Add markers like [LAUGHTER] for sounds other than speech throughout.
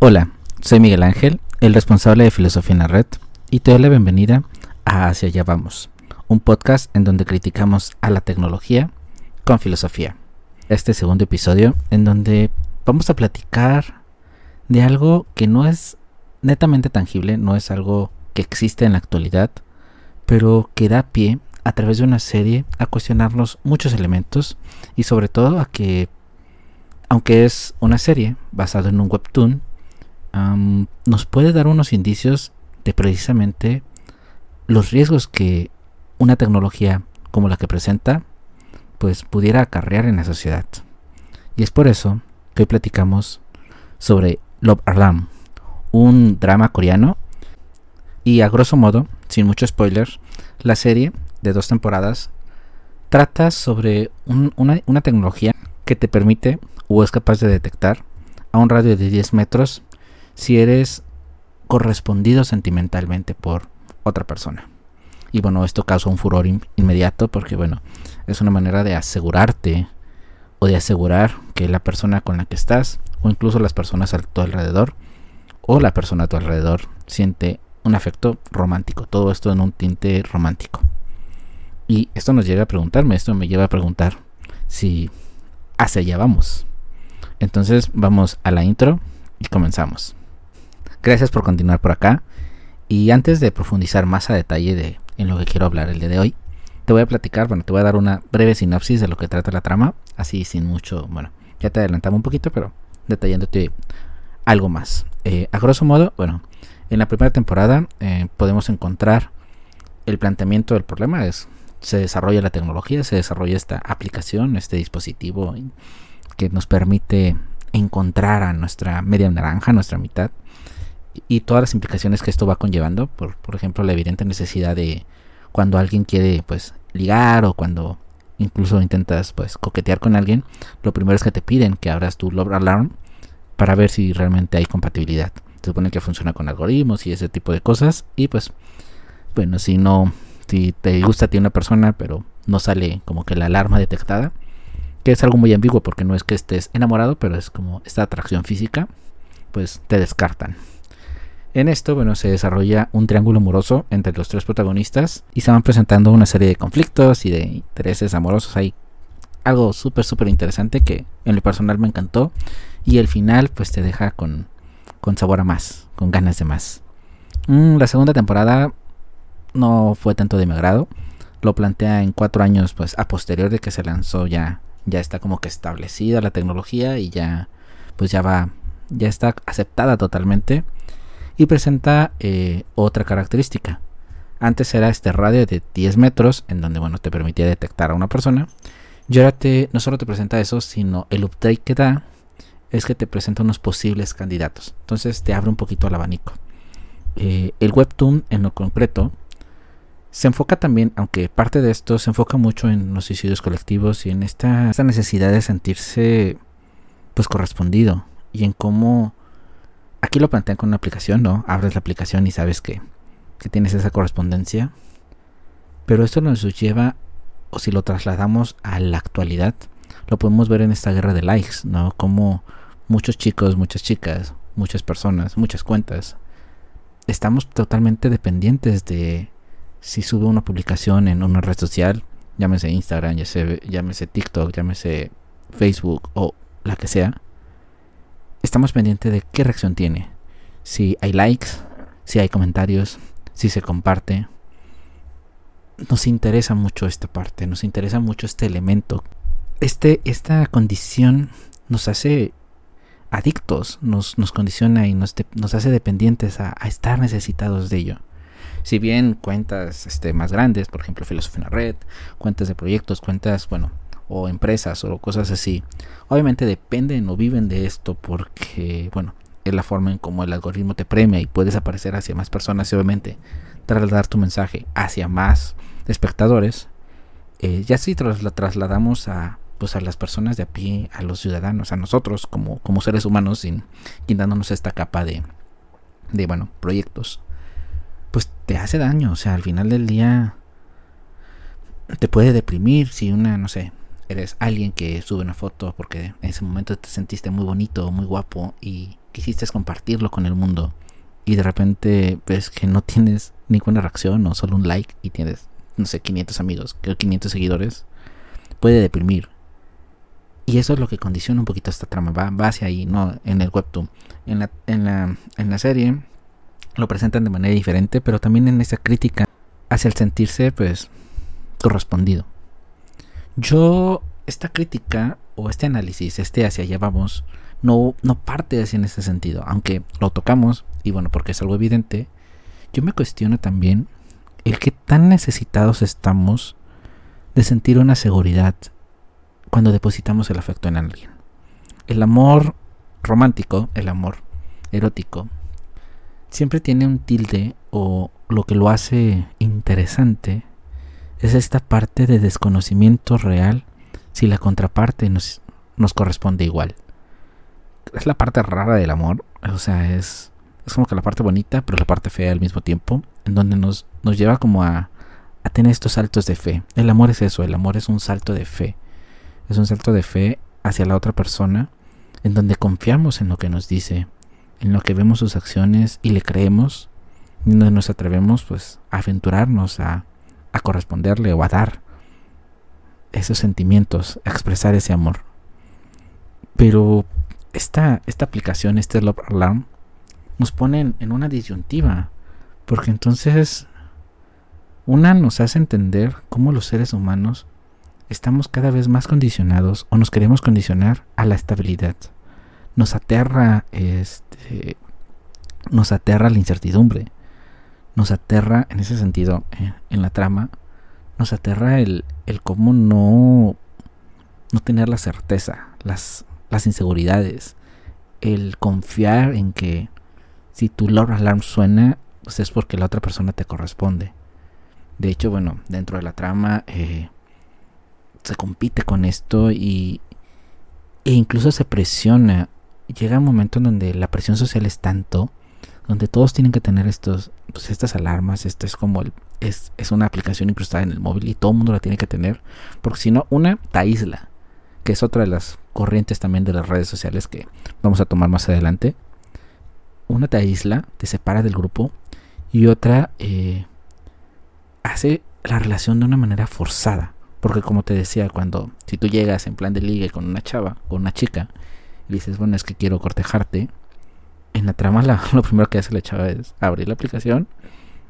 Hola, soy Miguel Ángel, el responsable de Filosofía en la Red, y te doy la bienvenida a Hacia Allá Vamos, un podcast en donde criticamos a la tecnología con filosofía. Este segundo episodio en donde vamos a platicar de algo que no es netamente tangible, no es algo que existe en la actualidad, pero que da pie a través de una serie a cuestionarnos muchos elementos y sobre todo a que, aunque es una serie basada en un webtoon, nos puede dar unos indicios de precisamente los riesgos que una tecnología como la que presenta pues pudiera acarrear en la sociedad. Y es por eso que hoy platicamos sobre Love Alarm, un drama coreano y a grosso modo, sin mucho spoiler, la serie de dos temporadas trata sobre una, tecnología que te permite o es capaz de detectar a un radio de 10 metros si eres correspondido sentimentalmente por otra persona. Y bueno, esto causa un furor inmediato porque bueno, es una manera de asegurarte o de asegurar que la persona con la que estás o incluso las personas a tu alrededor o la persona a tu alrededor siente un afecto romántico. Todo esto en un tinte romántico. Y esto nos llega a preguntarme, esto me lleva a preguntar si hacia allá vamos. Entonces vamos a la intro y comenzamos. Gracias por continuar por acá. Y antes de profundizar más a detalle de, en lo que quiero hablar el día de hoy, te voy a platicar, bueno, te voy a dar una breve sinopsis de lo que trata la trama, así sin mucho, bueno, ya te adelantaba un poquito, pero detallándote algo más. Eh, a grosso modo, bueno, en la primera temporada eh, podemos encontrar el planteamiento del problema, es se desarrolla la tecnología, se desarrolla esta aplicación, este dispositivo que nos permite encontrar a nuestra media naranja, nuestra mitad, y todas las implicaciones que esto va conllevando, por, por ejemplo la evidente necesidad de cuando alguien quiere pues ligar o cuando incluso intentas pues coquetear con alguien, lo primero es que te piden que abras tu Love Alarm para ver si realmente hay compatibilidad. Se supone que funciona con algoritmos y ese tipo de cosas y pues bueno, si no si te gusta a ti una persona pero no sale como que la alarma detectada, que es algo muy ambiguo porque no es que estés enamorado, pero es como esta atracción física, pues te descartan. En esto, bueno, se desarrolla un triángulo amoroso entre los tres protagonistas y se van presentando una serie de conflictos y de intereses amorosos. Hay algo súper, súper interesante que en lo personal me encantó y el final pues te deja con, con sabor a más, con ganas de más. Mm, la segunda temporada no fue tanto de mi agrado. Lo plantea en cuatro años pues a posterior de que se lanzó ya, ya está como que establecida la tecnología y ya pues ya va, ya está aceptada totalmente y presenta eh, otra característica. Antes era este radio de 10 metros en donde bueno te permitía detectar a una persona. Y ahora te, no solo te presenta eso, sino el update que da es que te presenta unos posibles candidatos. Entonces te abre un poquito el abanico. Eh, el webtoon en lo concreto se enfoca también, aunque parte de esto se enfoca mucho en los suicidios colectivos y en esta, esta necesidad de sentirse pues correspondido y en cómo Aquí lo plantean con una aplicación, ¿no? Abres la aplicación y sabes que, que tienes esa correspondencia. Pero esto nos lleva, o si lo trasladamos a la actualidad, lo podemos ver en esta guerra de likes, ¿no? Como muchos chicos, muchas chicas, muchas personas, muchas cuentas, estamos totalmente dependientes de si sube una publicación en una red social, llámese Instagram, llámese TikTok, llámese Facebook o la que sea, estamos pendientes de qué reacción tiene. Si hay likes, si hay comentarios, si se comparte. Nos interesa mucho esta parte, nos interesa mucho este elemento. Este, esta condición nos hace adictos, nos, nos condiciona y nos, nos hace dependientes a, estar necesitados de ello. Si bien cuentas este, más grandes, por ejemplo Filosofía en la Red, cuentas de proyectos, cuentas, bueno, o empresas o cosas así, obviamente dependen o viven de esto porque, bueno, es la forma en cómo el algoritmo te premia y puedes aparecer hacia más personas y obviamente trasladar tu mensaje hacia más espectadores. Eh, ya si la trasladamos a pues a las personas de a pie, a los ciudadanos, a nosotros como, como seres humanos, sin, quitándonos esta capa de, de, bueno, proyectos, pues te hace daño. O sea, al final del día te puede deprimir si una, no sé, eres alguien que sube una foto porque en ese momento te sentiste muy bonito, muy guapo y quisiste compartirlo con el mundo y de repente ves que no tienes ninguna reacción o solo un like y tienes, no sé, 500 amigos, 500 seguidores, puede deprimir. Y eso es lo que condiciona un poquito esta trama, va, va hacia ahí, ¿no? En el webtoon. En la, en, la, en la serie lo presentan de manera diferente, pero también en esa crítica hacia el sentirse, pues, correspondido. Yo, esta crítica o este análisis, este hacia allá vamos, no, no parte así en ese sentido, aunque lo tocamos, y bueno, porque es algo evidente, yo me cuestiono también el que tan necesitados estamos de sentir una seguridad cuando depositamos el afecto en alguien. El amor romántico, el amor erótico, siempre tiene un tilde o lo que lo hace interesante es esta parte de desconocimiento real si la contraparte nos, nos corresponde igual es la parte rara del amor. O sea, es, es como que la parte bonita, pero la parte fea al mismo tiempo. En donde nos, nos lleva como a, a tener estos saltos de fe. El amor es eso, el amor es un salto de fe. Es un salto de fe hacia la otra persona. En donde confiamos en lo que nos dice. En lo que vemos sus acciones y le creemos. Y donde nos atrevemos pues a aventurarnos a, a corresponderle o a dar esos sentimientos, a expresar ese amor. Pero esta, esta aplicación, este Love Alarm, nos pone en, una disyuntiva. Porque entonces, una nos hace entender cómo los seres humanos estamos cada vez más condicionados o nos queremos condicionar a la estabilidad. Nos aterra este nos aterra la incertidumbre. Nos aterra en ese sentido eh, en la trama nos aterra el, el cómo no no tener la certeza, las las inseguridades, el confiar en que si tu Lord Alarm suena, pues es porque la otra persona te corresponde. De hecho, bueno, dentro de la trama eh, se compite con esto y e incluso se presiona. Llega un momento en donde la presión social es tanto, donde todos tienen que tener estos, pues estas alarmas. Esto es como el, es, es una aplicación incrustada en el móvil y todo el mundo la tiene que tener, porque si no, una te aísla que es otra de las corrientes también de las redes sociales que vamos a tomar más adelante. Una te aísla, te separa del grupo y otra eh, hace la relación de una manera forzada. Porque como te decía, cuando si tú llegas en plan de ligue con una chava, con una chica, y dices, bueno, es que quiero cortejarte, en la trama [LAUGHS] lo primero que hace la chava es abrir la aplicación,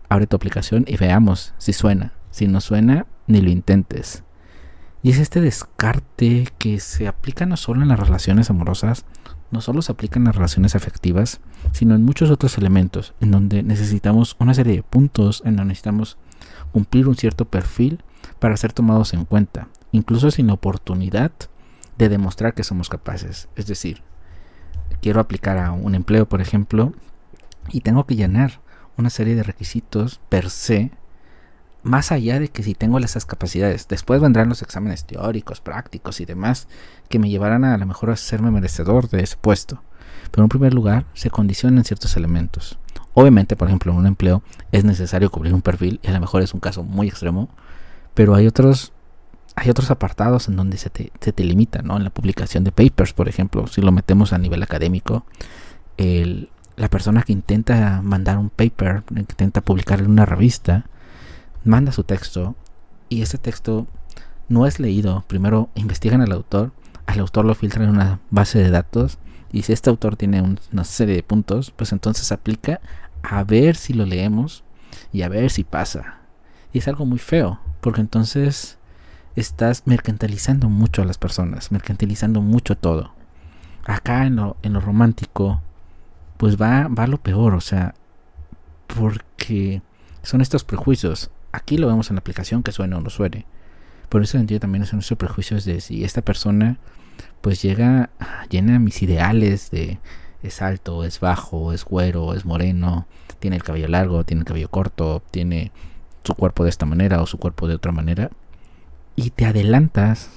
abre tu aplicación y veamos si suena. Si no suena, ni lo intentes. Y es este descarte que se aplica no solo en las relaciones amorosas, no solo se aplica en las relaciones afectivas, sino en muchos otros elementos, en donde necesitamos una serie de puntos, en donde necesitamos cumplir un cierto perfil para ser tomados en cuenta, incluso sin oportunidad de demostrar que somos capaces. Es decir, quiero aplicar a un empleo, por ejemplo, y tengo que llenar una serie de requisitos per se más allá de que si tengo esas capacidades, después vendrán los exámenes teóricos, prácticos y demás que me llevarán a, a lo mejor a serme merecedor de ese puesto. Pero en primer lugar, se condicionan ciertos elementos. Obviamente, por ejemplo, en un empleo es necesario cubrir un perfil y a lo mejor es un caso muy extremo, pero hay otros hay otros apartados en donde se te, se te limita, ¿no? En la publicación de papers, por ejemplo, si lo metemos a nivel académico, el, la persona que intenta mandar un paper, que intenta publicar en una revista, manda su texto y ese texto no es leído. Primero investigan al autor, al autor lo filtran en una base de datos y si este autor tiene una serie de puntos, pues entonces aplica a ver si lo leemos y a ver si pasa. Y es algo muy feo, porque entonces estás mercantilizando mucho a las personas, mercantilizando mucho todo. Acá en lo, en lo romántico, pues va, va lo peor, o sea, porque son estos prejuicios. Aquí lo vemos en la aplicación que suene o no suene. Por ese sentido también son nuestros prejuicios de si esta persona pues llega, llena mis ideales de es alto, es bajo, es güero, es moreno, tiene el cabello largo, tiene el cabello corto, tiene su cuerpo de esta manera o su cuerpo de otra manera. Y te adelantas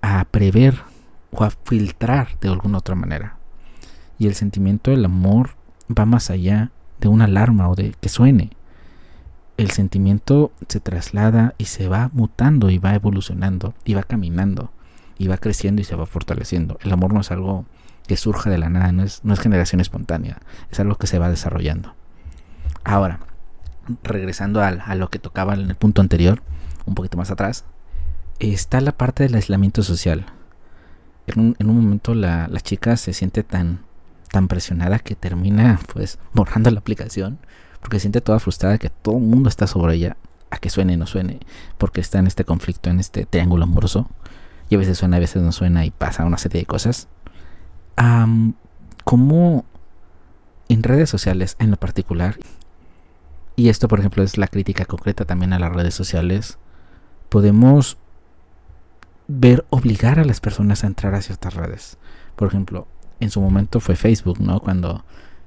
a prever o a filtrar de alguna otra manera. Y el sentimiento del amor va más allá de una alarma o de que suene el sentimiento se traslada y se va mutando y va evolucionando y va caminando y va creciendo y se va fortaleciendo. El amor no es algo que surja de la nada, no es, no es generación espontánea, es algo que se va desarrollando. Ahora, regresando a, a lo que tocaba en el punto anterior, un poquito más atrás, está la parte del aislamiento social. En un, en un momento la, chica se siente tan, tan presionada que termina pues [LAUGHS] borrando la aplicación porque se siente toda frustrada que todo el mundo está sobre ella, a que suene no suene, porque está en este conflicto, en este triángulo amoroso, y a veces suena, a veces no suena y pasa una serie de cosas. Um, como en redes sociales en lo particular, y esto por ejemplo es la crítica concreta también a las redes sociales, podemos ver obligar a las personas a entrar a ciertas redes. Por ejemplo, en su momento fue Facebook, ¿no? Cuando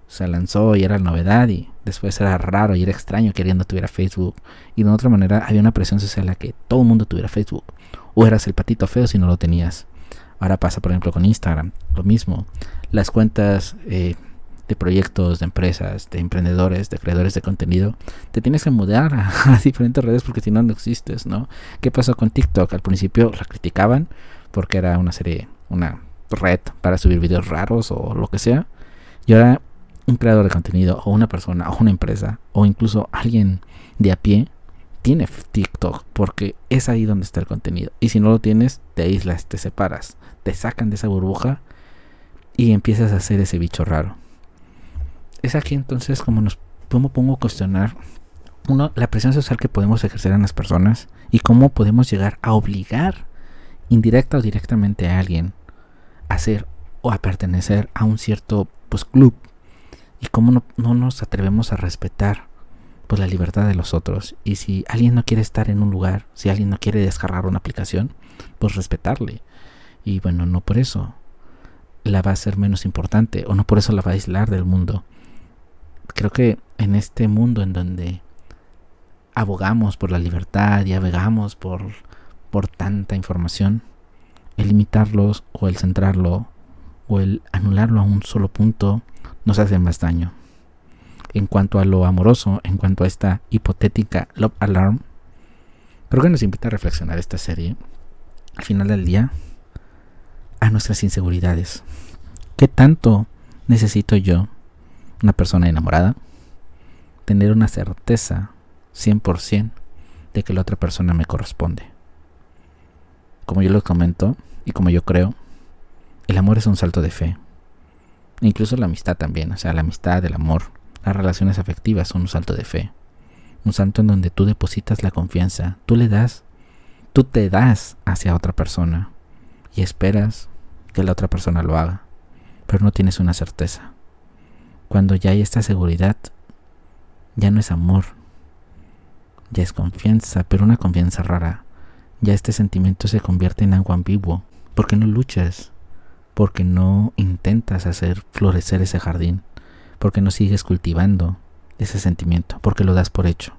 se lanzó y era la novedad y después era raro y era extraño que alguien no tuviera Facebook. Y de otra manera había una presión social a que todo el mundo tuviera Facebook. O eras el patito feo si no lo tenías. Ahora pasa por ejemplo con Instagram, lo mismo. Las cuentas eh, de proyectos, de empresas, de emprendedores, de creadores de contenido, te tienes que mudar [LAUGHS] a, diferentes redes porque si no, no existes, ¿no? ¿Qué pasó con TikTok? Al principio la criticaban porque era una serie, una red para subir videos raros o lo que sea. Y ahora un creador de contenido o una persona o una empresa o incluso alguien de a pie tiene TikTok porque es ahí donde está el contenido. Y si no lo tienes, te aíslas, te separas, te sacan de esa burbuja y empiezas a hacer ese bicho raro. Es aquí entonces como nos cómo pongo a cuestionar uno la presión social que podemos ejercer en las personas y cómo podemos llegar a obligar indirecta o directamente a alguien a ser o a pertenecer a un cierto pues club. Y cómo no, no, nos atrevemos a respetar pues la libertad de los otros. Y si alguien no quiere estar en un lugar si alguien no quiere descargar una aplicación pues respetarle. Y bueno no por eso la va a ser menos importante o no por eso la va a aislar del mundo creo que en este mundo en donde abogamos por la libertad y abogamos por por tanta información el limitarlos o el centrarlo o el anularlo a un solo punto nos hace más daño. En cuanto a lo amoroso, en cuanto a esta hipotética Love Alarm, creo que nos invita a reflexionar esta serie, al final del día, a nuestras inseguridades. ¿Qué tanto necesito yo, una persona enamorada, tener una certeza 100% de que la otra persona me corresponde? Como yo lo comento y como yo creo, el amor es un salto de fe. Incluso la amistad también, o sea, la amistad, el amor, las relaciones afectivas son un salto de fe. Un salto en donde tú depositas la confianza, tú le das, tú te das hacia otra persona y esperas que la otra persona lo haga, pero no tienes una certeza. Cuando ya hay esta seguridad, ya no es amor, ya es confianza, pero una confianza rara. Ya este sentimiento se convierte en algo ambiguo, porque no luchas, porque no intentas hacer florecer ese jardín, porque no sigues cultivando ese sentimiento, porque lo das por hecho.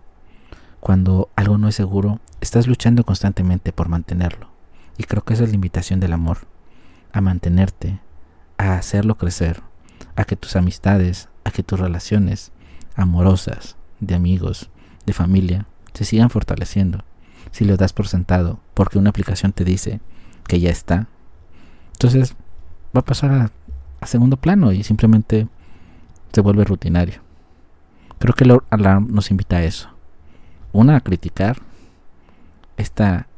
Cuando algo no es seguro, estás luchando constantemente por mantenerlo. Y creo que esa es la invitación del amor, a mantenerte, a hacerlo crecer, a que tus amistades, a que tus relaciones amorosas, de amigos, de familia, se sigan fortaleciendo. Si lo das por sentado, porque una aplicación te dice que ya está, entonces va a pasar a, segundo plano y simplemente se vuelve rutinario. Creo que Lord Alarm nos invita a eso. Una, a criticar esta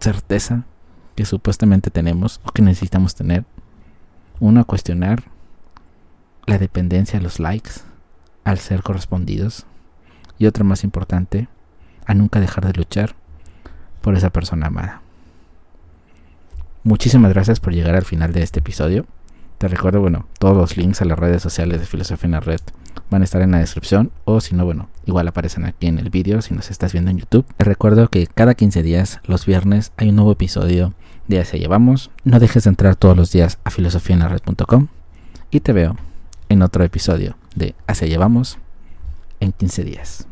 certeza que supuestamente tenemos o que necesitamos tener. Uno, a cuestionar la dependencia a los likes al ser correspondidos. Y otra más importante, a nunca dejar de luchar por esa persona amada. Muchísimas gracias por llegar al final de este episodio. Te recuerdo, bueno, todos los links a las redes sociales de Filosofía en la Red van a estar en la descripción o si no, bueno, igual aparecen aquí en el vídeo si nos estás viendo en YouTube. Te recuerdo que cada 15 días, los viernes, hay un nuevo episodio de Hacia Llevamos. No dejes de entrar todos los días a filosofiaenlared.com y te veo en otro episodio de Hacia Llevamos en 15 días.